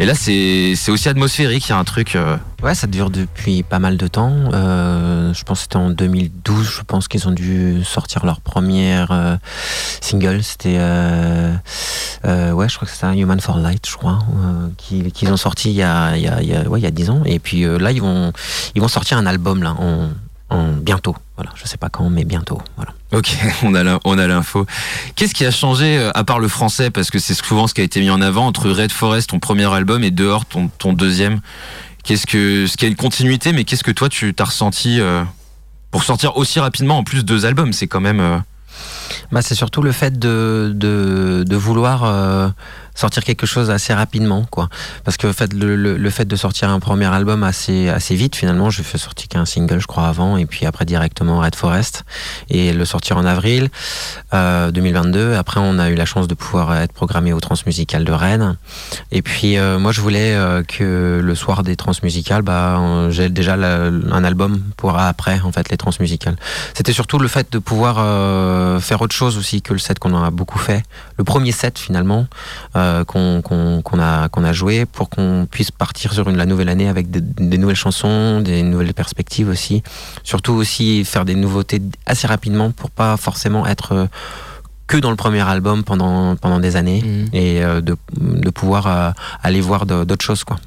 Et là, c'est aussi atmosphérique, il y a un truc. euh, Ouais, ça dure depuis pas mal de temps. Euh, je pense que c'était en 2012, je pense qu'ils ont dû sortir leur première euh, single. C'était, euh, euh, ouais, je crois que c'était Human for Light, je crois, euh, qu'ils ont sorti il y a, il y a, ouais, il y a 10 ans. Et puis là, ils vont, ils vont sortir un album là, en, en bientôt. Voilà, je sais pas quand, mais bientôt. Voilà. Ok, on a l'info. Qu'est-ce qui a changé euh, à part le français? Parce que c'est souvent ce qui a été mis en avant entre Red Forest ton premier album et Dehors ton, ton deuxième. Qu'est-ce que ce qui a une continuité mais qu'est-ce que toi tu t'as ressenti euh, pour sortir aussi rapidement en plus deux albums, c'est quand même euh, Bah, c'est surtout le fait de, de, de vouloir euh, sortir quelque chose assez rapidement, quoi. Parce que fait, le, le, le fait de sortir un premier album assez, assez vite, finalement, je fais sortir qu'un single, je crois, avant, et puis après directement Red Forest, et le sortir en avril euh, 2022. Après, on a eu la chance de pouvoir être programmé au Transmusical de Rennes. Et puis, euh, moi, je voulais euh, que le soir des Transmusicales, bah, j'ai déjà un album pour après, en fait, les Transmusicales. C'était surtout le fait de pouvoir euh, faire autre chose aussi que le set qu'on a beaucoup fait. Le premier set finalement euh, qu'on qu'on- a, qu'on a joué pour qu'on puisse partir sur une, la nouvelle année avec des, des nouvelles chansons, des nouvelles perspectives aussi. Surtout aussi faire des nouveautés assez rapidement pour pas forcément être euh, que dans le premier album pendant, pendant des années Mhm. et euh, de, de pouvoir euh, aller voir d'autres choses quoi.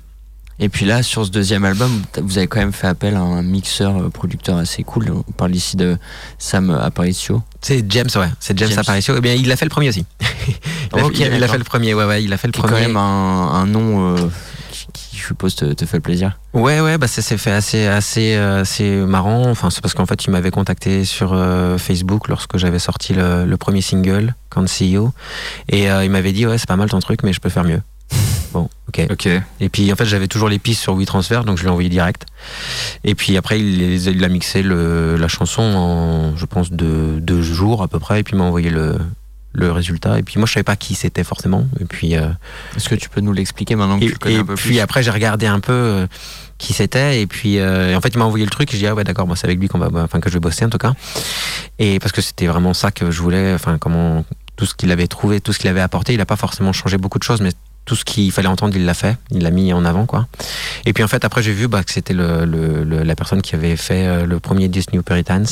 Et puis là, sur ce deuxième album, vous avez quand même fait appel à un mixeur euh, producteur assez cool. On parle ici de Sam Aparicio. C'est James, ouais, c'est James, James. Aparicio. Eh bien, il a fait le premier aussi. il, a, il a- il a d'accord. fait le premier, ouais, ouais, il a fait le Qui est quand premier. même un, un nom euh, qui, je suppose, te, te fait plaisir. Ouais, ouais, bah ça s'est fait assez, assez, euh, assez marrant. Enfin, c'est parce qu'en fait, il m'avait contacté sur euh, Facebook lorsque j'avais sorti le, le premier single, Can't See You, et euh, il m'avait dit ouais, c'est pas mal ton truc, mais je peux faire mieux. Bon, ok. OK. Et puis en fait, j'avais toujours les pistes sur WeTransfer, donc je l'ai envoyé direct. Et puis après, il, les- il a mixé le, la chanson en, je pense, deux, deux jours à peu près, et puis il m'a envoyé le, le résultat. Et puis moi, je savais pas qui c'était forcément. Et puis euh, Est-ce que tu peux nous l'expliquer maintenant que et, tu le connais et un peu puis plus après, j'ai regardé un peu euh, qui c'était. Et puis, euh, et en fait, il m'a envoyé le truc. Et j'ai dit, ah ouais, d'accord, moi, c'est avec lui qu'on va, enfin, que je vais bosser en tout cas. Et parce que c'était vraiment ça que je voulais. Enfin, comment tout ce qu'il avait trouvé, tout ce qu'il avait apporté, il a pas forcément changé beaucoup de choses, mais tout ce qu'il fallait entendre, il l'a fait. Il l'a mis en avant, quoi. Et puis en fait, après, j'ai vu bah, que c'était le, le- le- la personne qui avait fait euh, le premier Disney Puritans.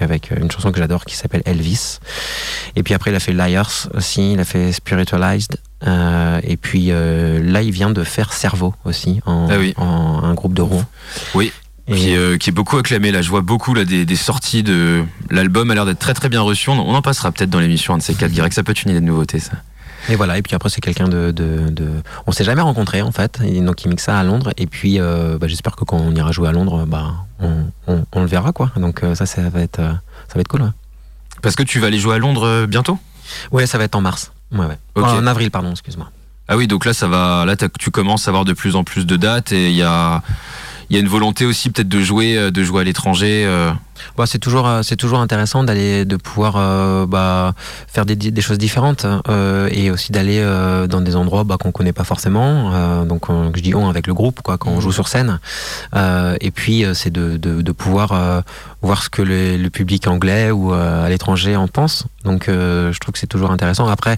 Avec euh, une chanson que j'adore qui s'appelle Elvis. Et puis après, il a fait Liars aussi, il a fait Spiritualized. Euh, et puis euh, là, il vient de faire Cerveau aussi, en, Ah oui. en un groupe de Rouen. Oui. Et, Qui, est, euh, qui est beaucoup acclamé là, je vois beaucoup là des, des sorties de l'album a l'air d'être très très bien reçu. On, en passera peut-être dans l'émission un de ces quatre. Guirec, ça peut être une idée de nouveauté ça. Et voilà, et puis après, c'est quelqu'un de, de, de- On s'est jamais rencontrés en fait, et donc il mixe ça à Londres. Et puis euh, bah, j'espère que quand on ira jouer à Londres, bah, on, on- on le verra quoi. Donc euh, ça, ça va être, euh, ça va être cool. Ouais. Parce que tu vas aller jouer à Londres bientôt? Ouais, ça va être en mars. Ouais, ouais. Ok. En avril, pardon, excuse-moi. Ah oui, donc là, ça va. Là, tu commences à avoir de plus en plus de dates et il y a, il y a une volonté aussi peut-être de jouer, de jouer à l'étranger. euh. Bah, c'est toujours euh, c'est toujours intéressant d'aller de pouvoir euh, bah, faire des, des choses différentes euh, et aussi d'aller euh, dans des endroits bah, qu'on connaît pas forcément donc on- je dis on avec le groupe quoi quand on joue sur scène. Et puis c'est de, de, de pouvoir voir ce que le, le public anglais ou à l'étranger en pense. Donc je trouve que c'est toujours intéressant. Après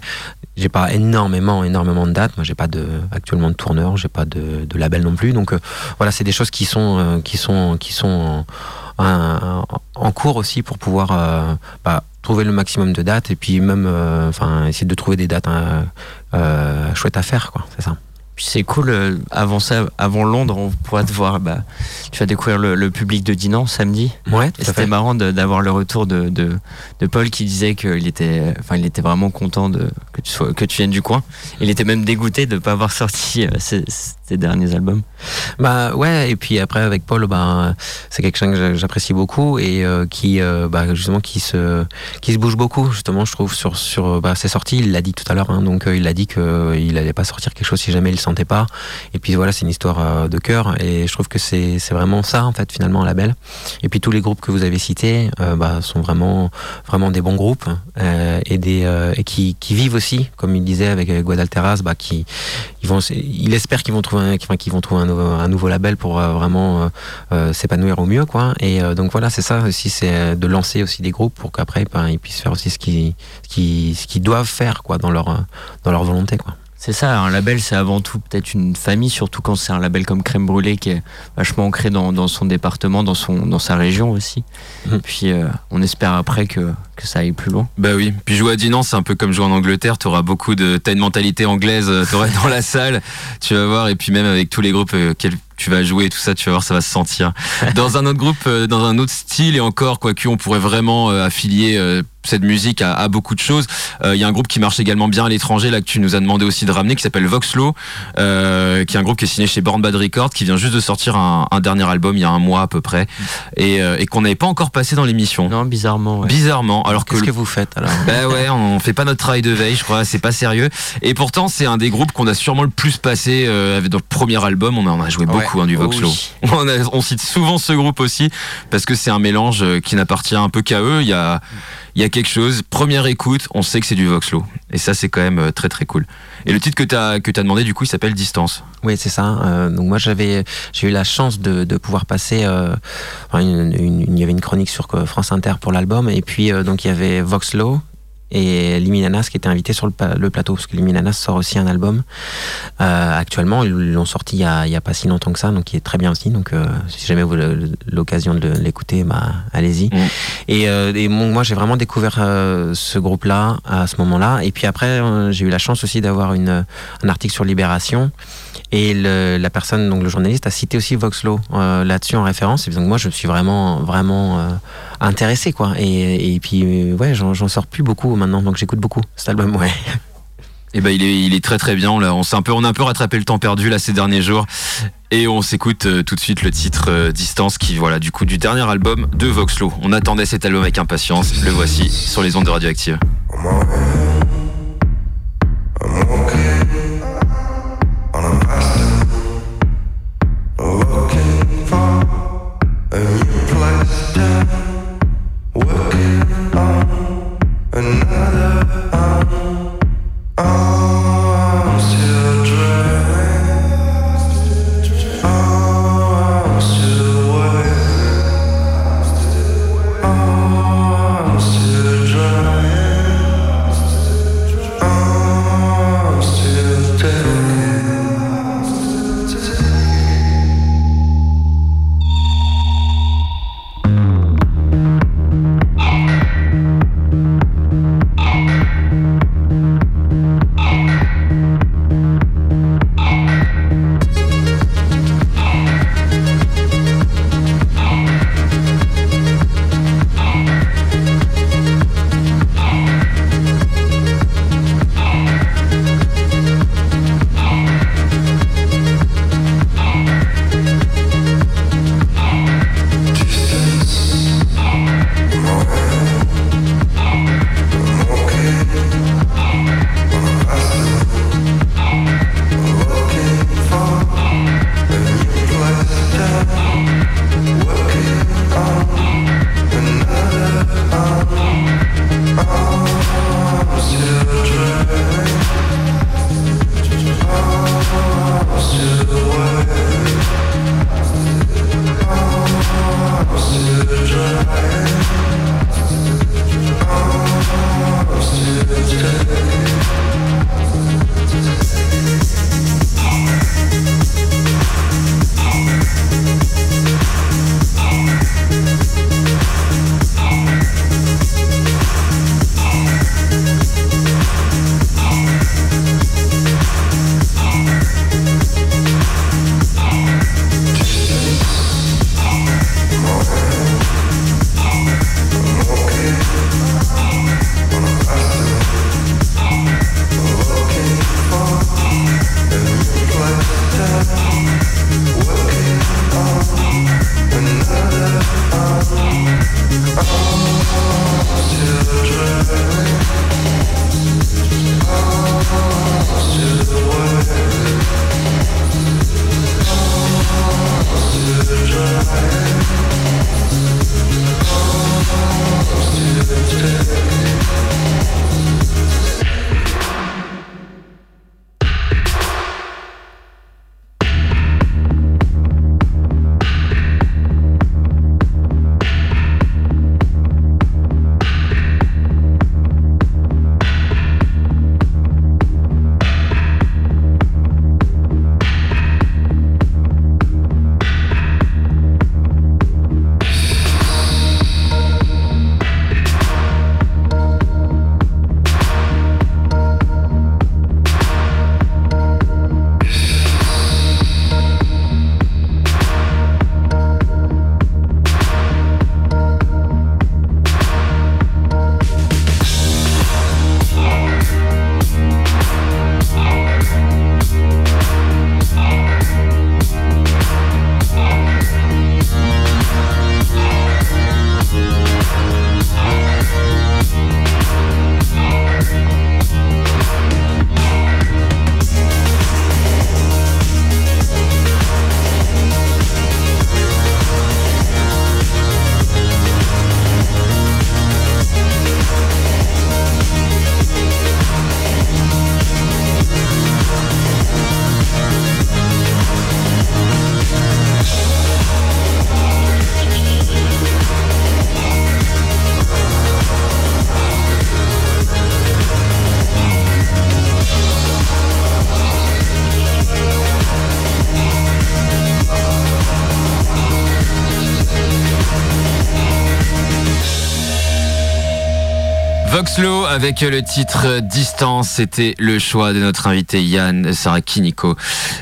j'ai pas énormément énormément de dates. Moi j'ai pas de actuellement de tourneur j'ai pas de, de label non plus. Donc voilà c'est des choses qui sont qui sont qui sont en- un- en cours aussi pour pouvoir euh, bah, trouver le maximum de dates et puis même euh, enfin essayer de trouver des dates euh, euh, chouettes à faire quoi. C'est ça Puis c'est cool, euh, avant ça, avant Londres, on pourra te voir. Bah, tu vas découvrir le, le public de Dinan samedi. ouais c'était marrant d'avoir le retour de, de, de Paul qui disait qu'il était, enfin, il était vraiment content de, que, tu sois, que tu viennes du coin. Il était même dégoûté de ne pas avoir sorti euh, ses, ses derniers albums. Bah ouais, et puis après avec Paul, bah, c'est quelqu'un que j'a- j'apprécie beaucoup et euh, qui euh, bah, justement qui se qui se bouge beaucoup justement, je trouve sur sur bah, ses sorties. Il l'a dit tout à l'heure, hein, donc euh, il a dit que euh, il allait pas sortir quelque chose si jamais il sentait pas. Et puis voilà, c'est une histoire euh, de cœur. Et je trouve que c'est vraiment ça en fait finalement un label. Et puis tous les groupes que vous avez cités euh, bah, sont vraiment vraiment des bons groupes euh, et des euh, et qui, qui vivent aussi, comme il disait avec euh, Guadalteras, bah, qui ils vont il espère qu'ils vont trouver un, enfin, qu'ils vont trouver un nouveau, un nouveau label pour vraiment s'épanouir au mieux quoi. Et donc voilà, c'est ça aussi, c'est de lancer aussi des groupes pour qu'après ben, ils puissent faire aussi ce qu'ils ce qu'ils qu'ils doivent faire quoi dans leur dans leur volonté quoi. C'est ça, un label, c'est avant tout peut-être une famille, surtout quand c'est un label comme Crème Brûlée qui est vachement ancré dans, dans son département, dans, son, dans sa région aussi. Mhm. Puis euh, on espère après que, que ça aille plus loin. Bah oui. Puis jouer à Dinan, c'est un peu comme jouer en Angleterre. T'auras beaucoup de, t'as une mentalité anglaise. euh, T'auras dans la salle, tu vas voir. Et puis même avec tous les groupes euh, quels tu vas jouer, et tout ça, tu vas voir, ça va se sentir. Dans un autre groupe, euh, dans un autre style et encore, quoique on pourrait vraiment affilier cette musique à, à beaucoup de choses. Euh, Il y a un groupe qui marche également bien à l'étranger, là que tu nous as demandé aussi de ramener, qui s'appelle Voxlo, euh, qui est un groupe qui est signé chez Born Bad Records, qui vient juste de sortir un, un dernier album il y a un mois à peu près, et, euh, et qu'on n'avait pas encore passé dans l'émission. Non, bizarrement. ouais. Bizarrement, alors que Qu'est-ce que vous faites alors bah ouais, on fait pas notre travail de veille, je crois, c'est pas sérieux. Et pourtant, c'est un des groupes qu'on a sûrement le plus passé euh, avec- dans le premier album. On en a joué beaucoup hein, du Oh Voxlo. oui. On, a- on cite souvent ce groupe aussi parce que c'est un mélange euh, qui n'appartient un peu qu'à eux. Il y a, il y a quelque chose. Première écoute, on sait que c'est du Voxlo. Et ça, c'est quand même euh, très très cool. Et le titre que t'as que t'as demandé, du coup, il s'appelle Distance. Oui, c'est ça. Euh, donc moi, j'ai eu la chance de, pouvoir passer. Euh, il y avait une chronique sur France Inter pour l'album, et puis donc il y avait Voxlo et Liminanas qui étaient invités sur le, plateau parce que Liminanas sort aussi un album euh, actuellement. Ils l'ont sorti il y, a, il y a pas si longtemps que ça, donc qui est très bien aussi. Donc euh, si jamais vous avez l'occasion de l'écouter, bah allez-y. Mm. Et, euh, et bon, moi, j'ai vraiment découvert euh, ce groupe-là à ce moment-là. Et puis après, euh, j'ai eu la chance aussi d'avoir une un article sur Libération. Et le- la personne, donc le journaliste, a cité aussi Voxlo euh, là-dessus en référence. Et donc moi, je me suis vraiment, vraiment euh, intéressé, quoi. Et, et puis, euh, ouais, j'en sors plus beaucoup maintenant, donc j'écoute beaucoup cet album, ouais. Et ben il est, il est très très bien. On, l'a- on s'est un peu, on a un peu rattrapé le temps perdu là ces derniers jours. Et on s'écoute euh, tout de suite le titre euh, Distance qui voilà du coup du dernier album de Voxlo. On attendait cet album avec impatience. Le voici sur les ondes de Radioactive. Avec le titre Distance, c'était le choix de notre invité Yann Sarakiniko.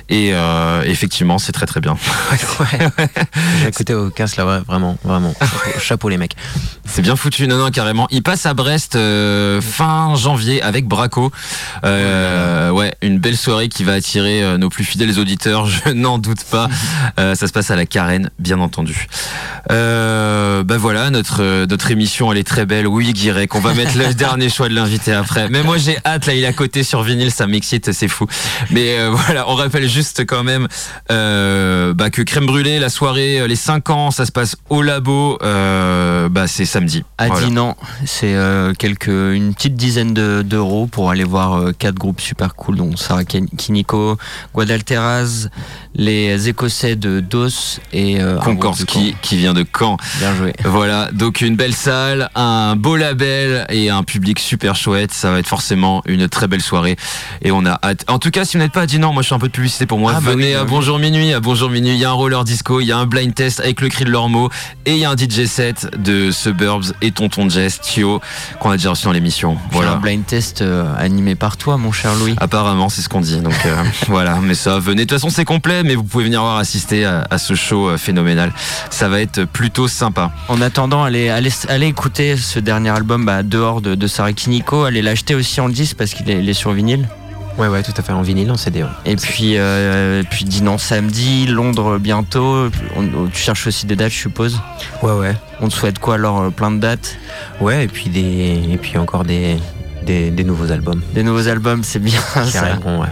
Et euh, effectivement, c'est très très bien. J'ai écouté au casque là, ouais, vraiment, vraiment. Chapeau, chapeau les mecs. C'est bien foutu, non, non, carrément. Il passe à Brest euh, fin janvier avec Braco. Euh, ouais, une belle soirée qui va attirer nos plus fidèles auditeurs, je n'en doute pas. Ça se passe à la Carène, bien entendu. Euh, bah voilà, notre notre émission, elle est très belle. Oui, Guirec, on va mettre le dernier choix de l'invité après. Mais moi, j'ai hâte. Là, il est à côté sur vinyle, ça m'excite, c'est fou. Mais euh, voilà, on rappelle juste quand même euh, bah, que Crème Brûlée, la soirée, euh, les 5 ans, ça se passe au labo. Euh, bah, c'est samedi. À Voilà. Dinan, c'est quelques, une petite dizaine de- d'euros pour aller voir quatre groupes super cool, dont Sarah Kiniko, Guadalteraz, les Écossais de Dos et euh, un groupe de Konkorski qui vient de. Caen. Bien joué. Voilà, donc une belle salle, un beau label et un public super chouette. Ça va être forcément une très belle soirée et on a hâte. En tout cas, si vous n'êtes pas à Dinan, moi je fais un peu de publicité pour moi. Ah bah Venez oui, bah à oui. Bonjour Minuit, à Bonjour Minuit, il y a un roller disco, il y a un blind test avec le cri de l'ormeau et il y a un DJ set de Suburbs et Tonton Jess, Tio, qu'on a déjà reçu dans l'émission. Voilà. Un blind test euh, animé par toi, mon cher Louis. Apparemment, c'est ce qu'on dit. Donc euh, voilà, mais ça, venez. De toute façon, c'est complet, mais vous pouvez venir voir assister à, à ce show euh, phénoménal. Ça va être plutôt sympa. En attendant, allez, allez, allez écouter ce dernier album bah, dehors de, de Kiniko. Allez l'acheter aussi en disque parce qu'il est, il est sur vinyle. Ouais, ouais, tout à fait en vinyle, en CD. ouais. Et puis, euh, puis Dinan samedi, Londres bientôt. On- on- tu cherches aussi des dates, je suppose. Ouais, ouais. On te souhaite quoi alors euh, Plein de dates? Ouais, et puis, des, et puis encore des, des, des nouveaux albums Des nouveaux albums, c'est bien ça. ouais.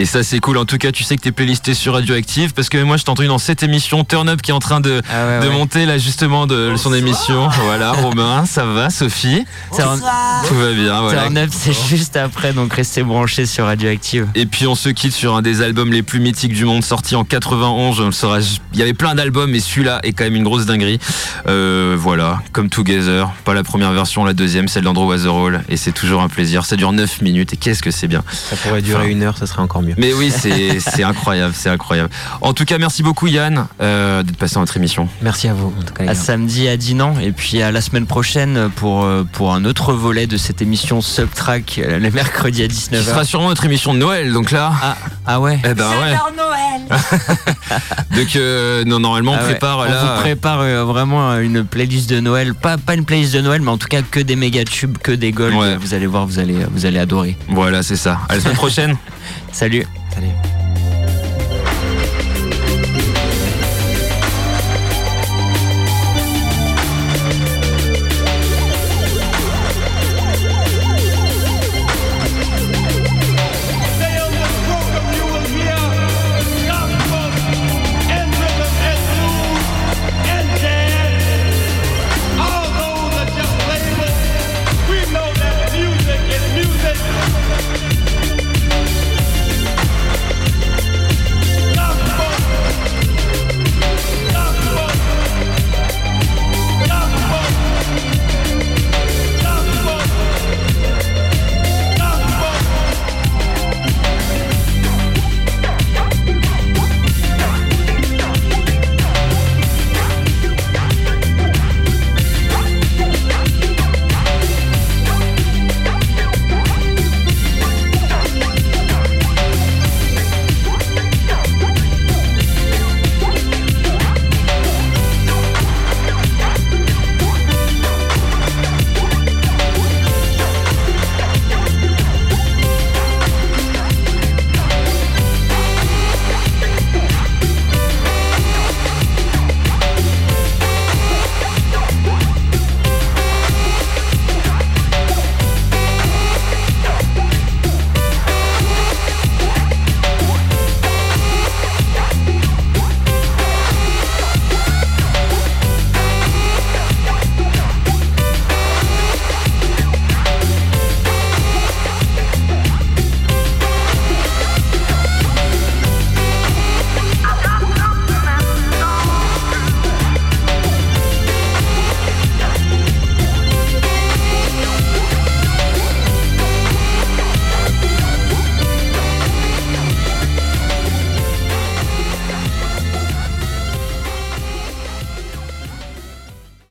Et ça, c'est cool. En tout cas, tu sais que t'es playlisté sur Radioactive parce que moi, je t'ai entendu dans cette émission Turn Up qui est en train de, Ah ouais, de ouais. monter là justement de son émission. Voilà, Romain, ça va, Sophie, Turn, tout va bien. Voilà. Turn Up, c'est juste après, donc restez branchés sur Radioactive. Et puis on se quitte sur un des albums les plus mythiques du monde, sorti en 91. On le saura- Il y avait plein d'albums, mais celui-là est quand même une grosse dinguerie. Euh, voilà, comme Together, pas la première version, la deuxième, celle d'Andrew Waterall, et c'est toujours un plaisir. Ça dure 9 minutes, et qu'est-ce que c'est bien. Ça pourrait durer Enfin. une heure, ça serait encore mieux. Mais oui, c'est incroyable, c'est incroyable. En tout cas, merci beaucoup Yann euh, d'être passé dans notre émission. Merci à vous, en tout cas. À samedi à Dinan et puis à la semaine prochaine pour, euh, pour un autre volet de cette émission Subtrack euh, le mercredi à Ce sera 19h. sûrement notre émission de Noël, donc là. Ah, ah ouais Eh ben ouais. Donc euh, non, normalement on Ah ouais. prépare On là. vous prépare euh, vraiment une playlist de Noël, pas, pas une playlist de Noël, mais en tout cas que des méga tubes, que des golds. Ouais. Vous allez voir, vous allez, vous allez adorer. Voilà, c'est ça. À la semaine prochaine. Salut. Salut.